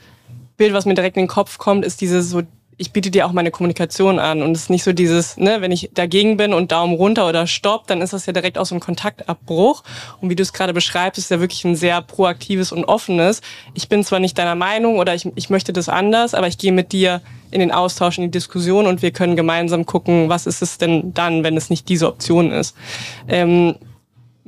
Bild, was mir direkt in den Kopf kommt, ist diese so ich biete dir auch meine Kommunikation an und es ist nicht so dieses, ne, wenn ich dagegen bin und Daumen runter oder Stopp, dann ist das ja direkt aus so einem Kontaktabbruch. Und wie du es gerade beschreibst, ist ja wirklich ein sehr proaktives und offenes. Ich bin zwar nicht deiner Meinung oder ich, ich möchte das anders, aber ich gehe mit dir in den Austausch, in die Diskussion und wir können gemeinsam gucken, was ist es denn dann, wenn es nicht diese Option ist. Ähm,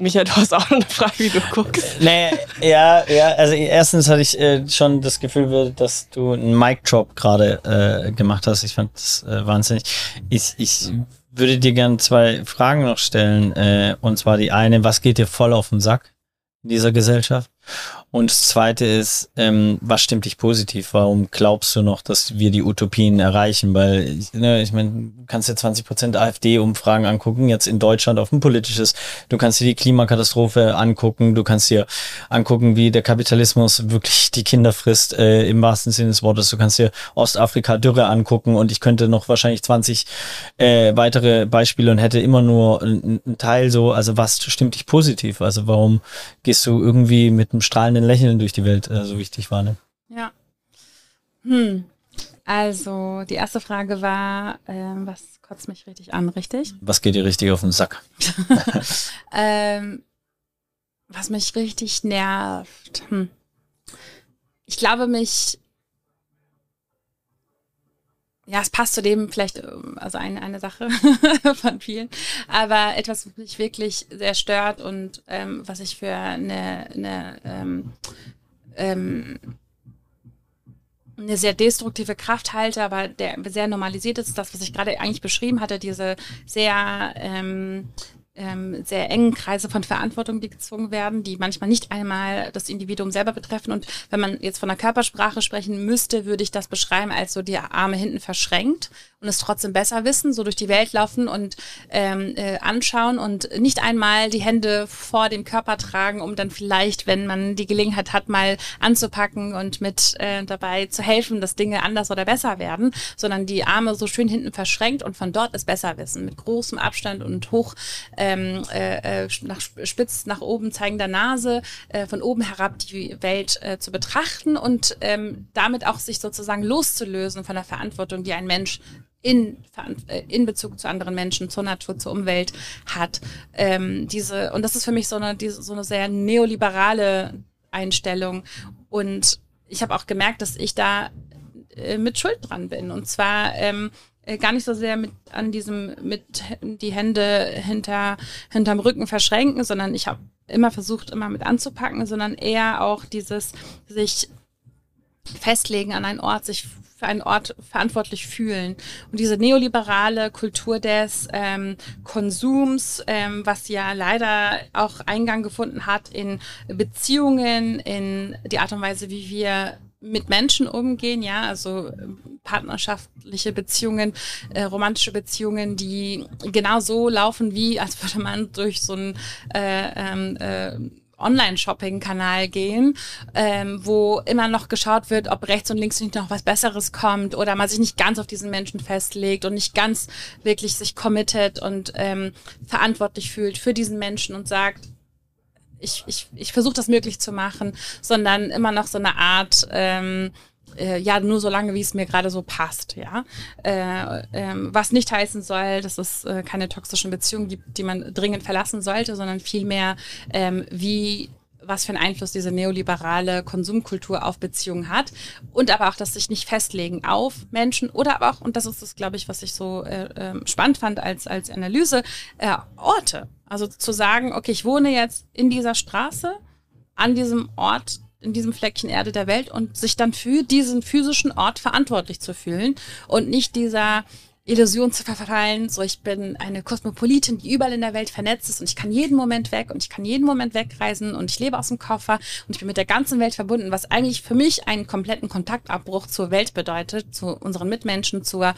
Michael, du hast auch eine Frage, wie du guckst. Nee, ja, ja, also erstens hatte ich äh, schon das Gefühl, dass du einen Mic-Drop gerade äh, gemacht hast. Ich fand das äh, wahnsinnig. Ich, ich würde dir gerne zwei Fragen noch stellen. Äh, und zwar die eine, was geht dir voll auf den Sack in dieser Gesellschaft? Und das Zweite ist, ähm, was stimmt dich positiv? Warum glaubst du noch, dass wir die Utopien erreichen? Weil, ne, ich meine, du kannst dir 20 Prozent AfD-Umfragen angucken, jetzt in Deutschland auf ein politisches. Du kannst dir die Klimakatastrophe angucken. Du kannst dir angucken, wie der Kapitalismus wirklich die Kinder frisst, äh, im wahrsten Sinne des Wortes. Du kannst dir Ostafrika Dürre angucken und ich könnte noch wahrscheinlich 20 äh, weitere Beispiele und hätte immer nur einen Teil so, also was stimmt dich positiv? Also warum gehst du irgendwie mit einem strahlenden Lächeln durch die Welt, äh, so wichtig war, ne? Ja. Hm. Also, die erste Frage war, ähm, was kotzt mich richtig an, richtig? Was geht dir richtig auf den Sack? ähm, was mich richtig nervt. Hm. Ich glaube, mich ja, es passt zu dem vielleicht, ähm, also eine, eine Sache von vielen, aber etwas, was mich wirklich sehr stört und ähm, was ich für eine, eine, ähm, ähm, eine sehr destruktive Kraft halte, aber der sehr normalisiert ist, das, was ich gerade eigentlich beschrieben hatte, diese sehr ähm, ähm, sehr engen Kreise von Verantwortung, die gezwungen werden, die manchmal nicht einmal das Individuum selber betreffen. Und wenn man jetzt von der Körpersprache sprechen müsste, würde ich das beschreiben als so die Arme hinten verschränkt und es trotzdem besser wissen, so durch die Welt laufen und ähm, äh, anschauen und nicht einmal die Hände vor dem Körper tragen, um dann vielleicht, wenn man die Gelegenheit hat, mal anzupacken und mit äh, dabei zu helfen, dass Dinge anders oder besser werden, sondern die Arme so schön hinten verschränkt und von dort es besser wissen, mit großem Abstand und hoch ähm, äh, äh nach spitz nach oben zeigender Nase, äh, von oben herab die Welt äh, zu betrachten und ähm, damit auch sich sozusagen loszulösen von der Verantwortung, die ein Mensch in, äh, in Bezug zu anderen Menschen, zur Natur, zur Umwelt hat. Ähm, diese, und das ist für mich so eine, diese, so eine sehr neoliberale Einstellung. Und ich habe auch gemerkt, dass ich da äh, mit Schuld dran bin. Und zwar ähm, äh, gar nicht so sehr mit an diesem mit die Hände hinter hinterm Rücken verschränken, sondern ich habe immer versucht, immer mit anzupacken, sondern eher auch dieses sich festlegen an einen Ort, sich für einen Ort verantwortlich fühlen. Und diese neoliberale Kultur des ähm, Konsums, ähm, was ja leider auch Eingang gefunden hat in Beziehungen, in die Art und Weise, wie wir mit Menschen umgehen, ja, also partnerschaftliche Beziehungen, äh, romantische Beziehungen, die genau so laufen, wie als würde man durch so ein äh, ähm, äh, Online-Shopping-Kanal gehen, ähm, wo immer noch geschaut wird, ob rechts und links nicht noch was Besseres kommt oder man sich nicht ganz auf diesen Menschen festlegt und nicht ganz wirklich sich committet und ähm, verantwortlich fühlt für diesen Menschen und sagt, ich, ich, ich versuche das möglich zu machen, sondern immer noch so eine Art ähm, äh, ja nur so lange, wie es mir gerade so passt, ja. Äh, ähm, was nicht heißen soll, dass es äh, keine toxischen Beziehungen gibt, die man dringend verlassen sollte, sondern vielmehr, ähm, wie was für einen Einfluss diese neoliberale Konsumkultur auf Beziehungen hat und aber auch das sich nicht festlegen auf Menschen oder aber auch, und das ist das, glaube ich, was ich so äh, äh, spannend fand als, als Analyse, äh, Orte. Also zu sagen, okay, ich wohne jetzt in dieser Straße, an diesem Ort in diesem Fleckchen Erde der Welt und sich dann für diesen physischen Ort verantwortlich zu fühlen und nicht dieser Illusion zu verfallen, so ich bin eine Kosmopolitin, die überall in der Welt vernetzt ist und ich kann jeden Moment weg und ich kann jeden Moment wegreisen und ich lebe aus dem Koffer und ich bin mit der ganzen Welt verbunden, was eigentlich für mich einen kompletten Kontaktabbruch zur Welt bedeutet, zu unseren Mitmenschen, zur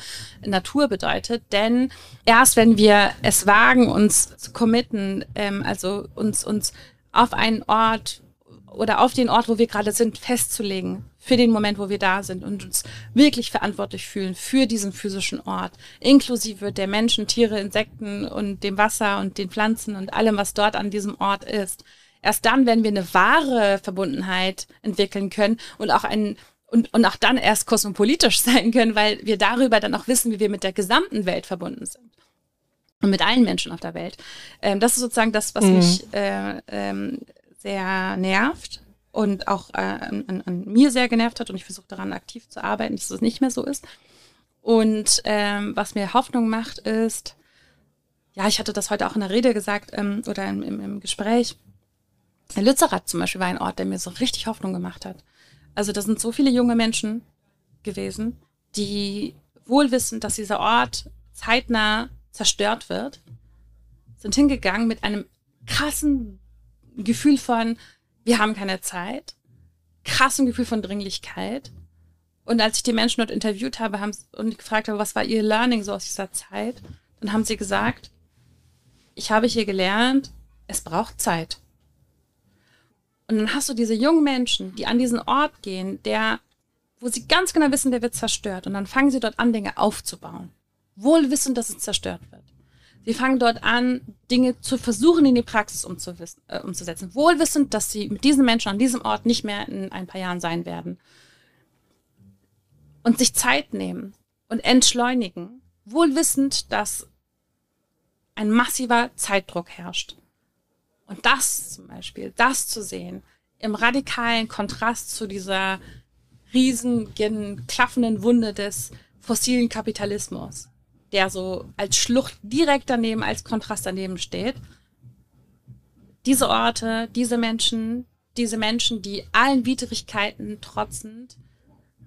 Natur bedeutet. Denn erst wenn wir es wagen, uns zu committen, ähm, also uns, uns auf einen Ort oder auf den Ort, wo wir gerade sind, festzulegen für den Moment, wo wir da sind und uns wirklich verantwortlich fühlen für diesen physischen Ort, inklusive der Menschen, Tiere, Insekten und dem Wasser und den Pflanzen und allem, was dort an diesem Ort ist. Erst dann werden wir eine wahre Verbundenheit entwickeln können und auch einen und, und auch dann erst kosmopolitisch sein können, weil wir darüber dann auch wissen, wie wir mit der gesamten Welt verbunden sind und mit allen Menschen auf der Welt. Ähm, das ist sozusagen das, was mhm. mich äh, ähm, sehr nervt und auch äh, an, an, mir sehr genervt hat und ich versuche daran aktiv zu arbeiten, dass es nicht mehr so ist. Und ähm, was mir Hoffnung macht, ist, ja, ich hatte das heute auch in der Rede gesagt ähm, oder im, im, im Gespräch. Lützerath zum Beispiel war ein Ort, der mir so richtig Hoffnung gemacht hat. Also da sind so viele junge Menschen gewesen, die wohl wissen, dass dieser Ort zeitnah zerstört wird, sind hingegangen mit einem krassen Gefühl von, wir haben keine Zeit, krassem Gefühl von Dringlichkeit. Und als ich die Menschen dort interviewt habe haben, und gefragt habe, was war ihr Learning so aus dieser Zeit, dann haben sie gesagt, ich habe hier gelernt, es braucht Zeit. Und dann hast du diese jungen Menschen, die an diesen Ort gehen, der, wo sie ganz genau wissen, der wird zerstört. Und dann fangen sie dort an, Dinge aufzubauen. Wohl wissend, dass es zerstört wird. Sie fangen dort an, Dinge zu versuchen, in die Praxis äh, umzusetzen. Wohl wissend, dass sie mit diesen Menschen an diesem Ort nicht mehr in ein paar Jahren sein werden. Und sich Zeit nehmen und entschleunigen. Wohl wissend, dass ein massiver Zeitdruck herrscht. Und das zum Beispiel, das zu sehen, im radikalen Kontrast zu dieser riesigen, klaffenden Wunde des fossilen Kapitalismus, der so als Schlucht direkt daneben, als Kontrast daneben steht. Diese Orte, diese Menschen, diese Menschen, die allen Widrigkeiten trotzend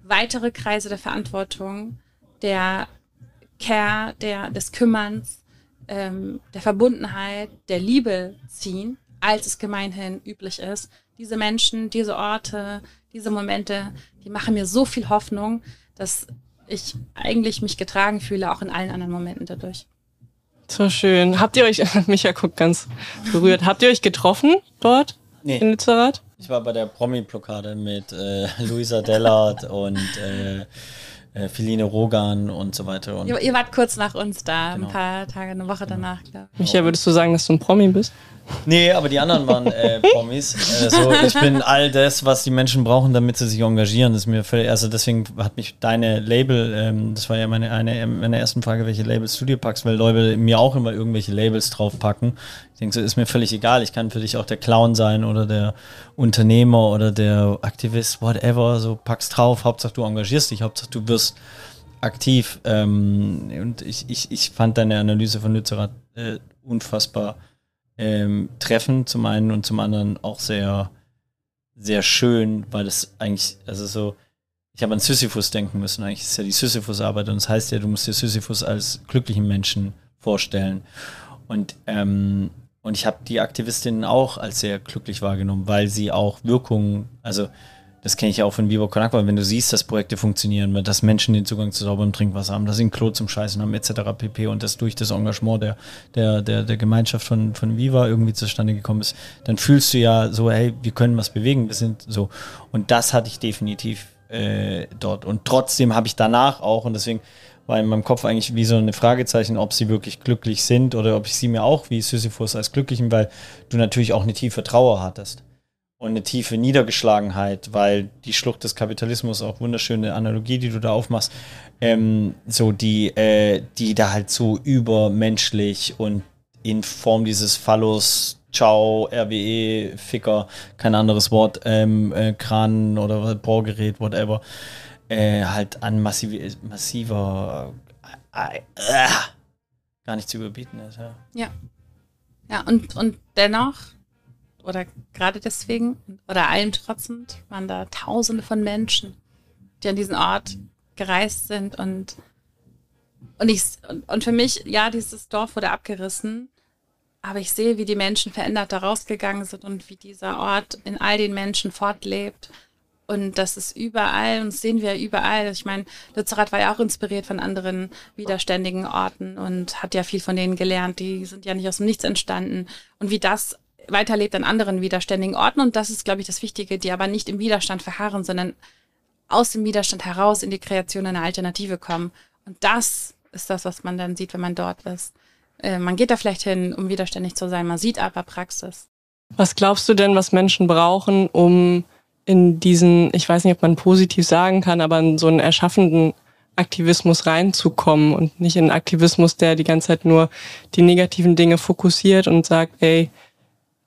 weitere Kreise der Verantwortung, der Care, der, des Kümmerns, ähm, der Verbundenheit, der Liebe ziehen, als es gemeinhin üblich ist. Diese Menschen, diese Orte, diese Momente, die machen mir so viel Hoffnung, dass ich eigentlich mich getragen fühle, auch in allen anderen Momenten dadurch. So schön. Habt ihr euch, Micha guckt ganz berührt, habt ihr euch getroffen dort nee. in Lützerath? Ich war bei der Promi-Blockade mit äh, Luisa Dellert und äh, äh, Feline Rogan und so weiter. Und ihr, ihr, wart kurz nach uns da, genau. ein paar Tage, eine Woche danach, glaube ich. Micha, würdest du sagen, dass du ein Promi bist? Nee, aber die anderen waren äh, Promis. Also ich bin all das, was die Menschen brauchen, damit sie sich engagieren. Das ist mir völlig, also deswegen hat mich deine Label, ähm, das war ja meine eine meine ersten Frage, welche Labels du dir packst, weil Leute mir auch immer irgendwelche Labels draufpacken. Ich denke, so ist mir völlig egal. Ich kann für dich auch der Clown sein oder der Unternehmer oder der Aktivist, whatever. So pack's drauf. Hauptsache du engagierst dich, Hauptsache du wirst aktiv. Ähm, und ich, ich, ich fand deine Analyse von Lützerath äh, unfassbar ähm, treffen, zum einen und zum anderen auch sehr, sehr schön, weil das eigentlich, also so, ich habe an Sisyphus denken müssen. Eigentlich ist ja die Sisyphus-Arbeit und das heißt ja, du musst dir Sisyphus als glücklichen Menschen vorstellen. Und, ähm, und ich habe die Aktivistinnen auch als sehr glücklich wahrgenommen, weil sie auch Wirkungen, also das kenne ich ja auch von Vivo Con Agua, wenn du siehst, dass Projekte funktionieren, dass Menschen den Zugang zu sauberem Trinkwasser haben, dass sie ein Klo zum Scheißen haben, etc. pp. und das durch das Engagement der, der, der, der Gemeinschaft von, von Viva irgendwie zustande gekommen ist, dann fühlst du ja so, hey, wir können was bewegen, wir sind so. Und das hatte ich definitiv äh, dort. Und trotzdem habe ich danach auch, und deswegen war in meinem Kopf eigentlich wie so eine Fragezeichen, ob sie wirklich glücklich sind oder ob ich sie mir auch wie Sisyphus als glücklichen, weil du natürlich auch eine tiefe Trauer hattest und eine tiefe Niedergeschlagenheit, weil die Schlucht des Kapitalismus, auch wunderschöne Analogie, die du da aufmachst, ähm, so die, äh, die da halt so übermenschlich und in Form dieses Phallus, Ciao, RWE, Ficker, kein anderes Wort, ähm, äh, Kran oder Bohrgerät, whatever, äh, halt an massiv, massiver, äh, äh, gar nicht zu überbieten ist. Ja, ja, ja und, und dennoch oder gerade deswegen oder allem trotzend waren da Tausende von Menschen, die an diesen Ort gereist sind und und ich und, für mich ja dieses Dorf wurde abgerissen, aber ich sehe, wie die Menschen verändert da rausgegangen sind und wie dieser Ort in all den Menschen fortlebt. Und das ist überall, und sehen wir überall. Ich meine, Lützerath war ja auch inspiriert von anderen widerständigen Orten und hat ja viel von denen gelernt. Die sind ja nicht aus dem Nichts entstanden. Und wie das weiterlebt an anderen widerständigen Orten. Und das ist, glaube ich, das Wichtige, die aber nicht im Widerstand verharren, sondern aus dem Widerstand heraus in die Kreation einer Alternative kommen. Und das ist das, was man dann sieht, wenn man dort ist. Äh, man geht da vielleicht hin, um widerständig zu sein, man sieht aber Praxis. Was glaubst du denn, was Menschen brauchen, um in diesen, ich weiß nicht, ob man positiv sagen kann, aber in so einen erschaffenden Aktivismus reinzukommen und nicht in einen Aktivismus, der die ganze Zeit nur die negativen Dinge fokussiert und sagt, ey,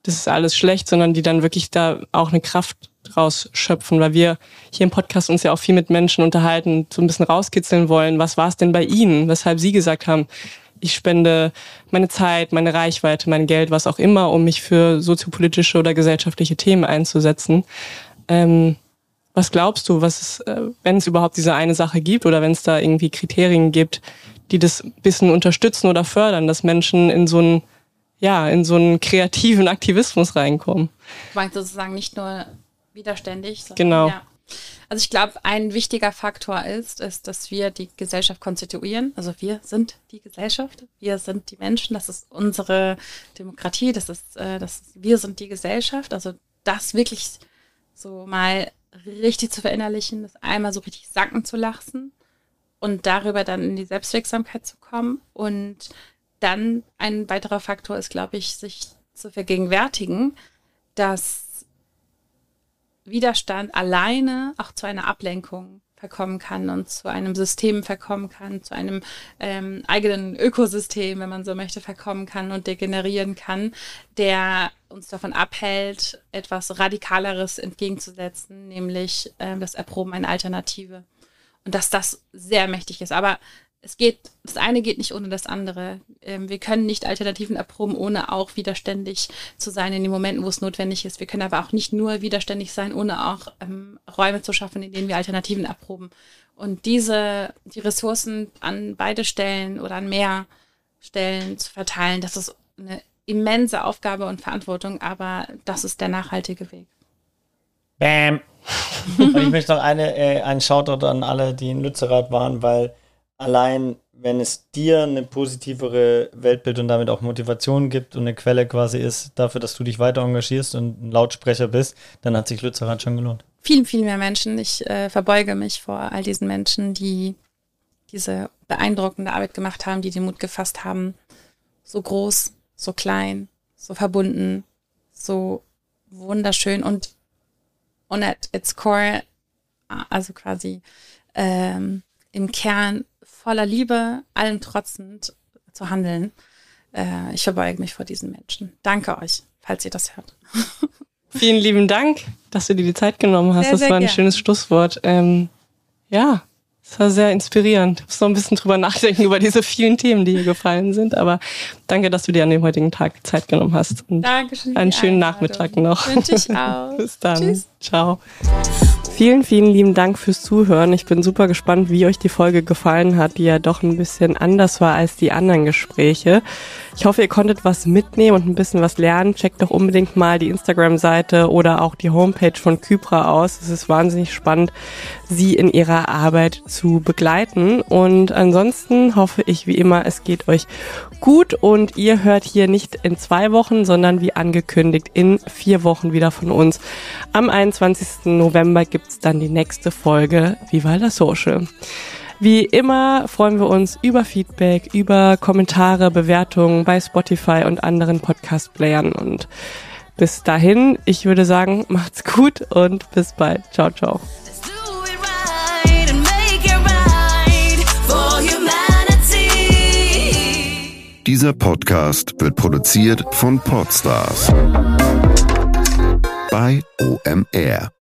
das ist alles schlecht, sondern die dann wirklich da auch eine Kraft draus schöpfen, weil wir hier im Podcast uns ja auch viel mit Menschen unterhalten, so ein bisschen rauskitzeln wollen. Was war es denn bei Ihnen, weshalb Sie gesagt haben, ich spende meine Zeit, meine Reichweite, mein Geld, was auch immer, um mich für soziopolitische oder gesellschaftliche Themen einzusetzen. Ähm, was glaubst du, was es, äh, wenn es überhaupt diese eine Sache gibt oder wenn es da irgendwie Kriterien gibt, die das bisschen unterstützen oder fördern, dass Menschen in so ein ja, in so einen kreativen Aktivismus reinkommen. Du meinst sozusagen nicht nur widerständig. Genau. Ja. Also ich glaube, ein wichtiger Faktor ist, ist, dass wir die Gesellschaft konstituieren. Also wir sind die Gesellschaft, wir sind die Menschen, das ist unsere Demokratie, das ist, äh, das ist, wir sind die Gesellschaft. Also das wirklich so mal richtig zu verinnerlichen, das einmal so richtig sacken zu lassen und darüber dann in die Selbstwirksamkeit zu kommen. Und dann ein weiterer Faktor ist, glaube ich, sich zu vergegenwärtigen, dass Widerstand alleine auch zu einer Ablenkung verkommen kann und zu einem System verkommen kann, zu einem ähm, eigenen Ökosystem, wenn man so möchte, verkommen kann und degenerieren kann, der uns davon abhält, etwas Radikaleres entgegenzusetzen, nämlich ähm, das Erproben einer Alternative. Und dass das sehr mächtig ist. Aber es geht, das eine geht nicht ohne das andere. Ähm, wir können nicht Alternativen erproben, ohne auch widerständig zu sein in den Momenten, wo es notwendig ist. Wir können aber auch nicht nur widerständig sein, ohne auch ähm, Räume zu schaffen, in denen wir Alternativen erproben. Und diese, die Ressourcen an beide Stellen oder an mehr Stellen zu verteilen, das ist eine immense Aufgabe und Verantwortung, aber das ist der nachhaltige Weg. Bam. und ich möchte noch eine, äh, einen Shoutout an alle, die in Lützerath waren, weil allein wenn es dir eine positivere Weltbild und damit auch Motivation gibt und eine Quelle quasi ist dafür, dass du dich weiter engagierst und ein Lautsprecher bist, dann hat sich Lützerath schon gelohnt. Vielen, viel mehr Menschen. Ich äh, verbeuge mich vor all diesen Menschen, die diese beeindruckende Arbeit gemacht haben, die den Mut gefasst haben, so groß, so klein, so verbunden, so wunderschön und, und at its core, also quasi ähm, im Kern voller Liebe, allem trotzend zu handeln. Äh, ich verbeuge mich vor diesen Menschen. Danke euch, falls ihr das hört. Vielen lieben Dank, dass du dir die Zeit genommen hast. Sehr, das sehr war ein gern. schönes Schlusswort. Ähm, ja, es war sehr inspirierend. Ich muss noch ein bisschen drüber nachdenken, über diese vielen Themen, die hier gefallen sind. Aber danke, dass du dir an dem heutigen Tag Zeit genommen hast. Und Dankeschön. Einen schönen Nachmittag noch. Wünsche ich auch. Bis dann. Tschüss. Ciao. Vielen, vielen lieben Dank fürs Zuhören. Ich bin super gespannt, wie euch die Folge gefallen hat, die ja doch ein bisschen anders war als die anderen Gespräche. Ich hoffe, ihr konntet was mitnehmen und ein bisschen was lernen. Checkt doch unbedingt mal die Instagram-Seite oder auch die Homepage von Kypra aus. Es ist wahnsinnig spannend, sie in ihrer Arbeit zu begleiten. Und ansonsten hoffe ich wie immer, es geht euch gut und ihr hört hier nicht in zwei Wochen, sondern wie angekündigt in vier Wochen wieder von uns. Am 21. November gibt's dann die nächste Folge Viva la Social. Wie immer freuen wir uns über Feedback, über Kommentare, Bewertungen bei Spotify und anderen Podcast-Playern. Und bis dahin, ich würde sagen, macht's gut und bis bald. Ciao, ciao. Dieser Podcast wird produziert von Podstars bei OMR.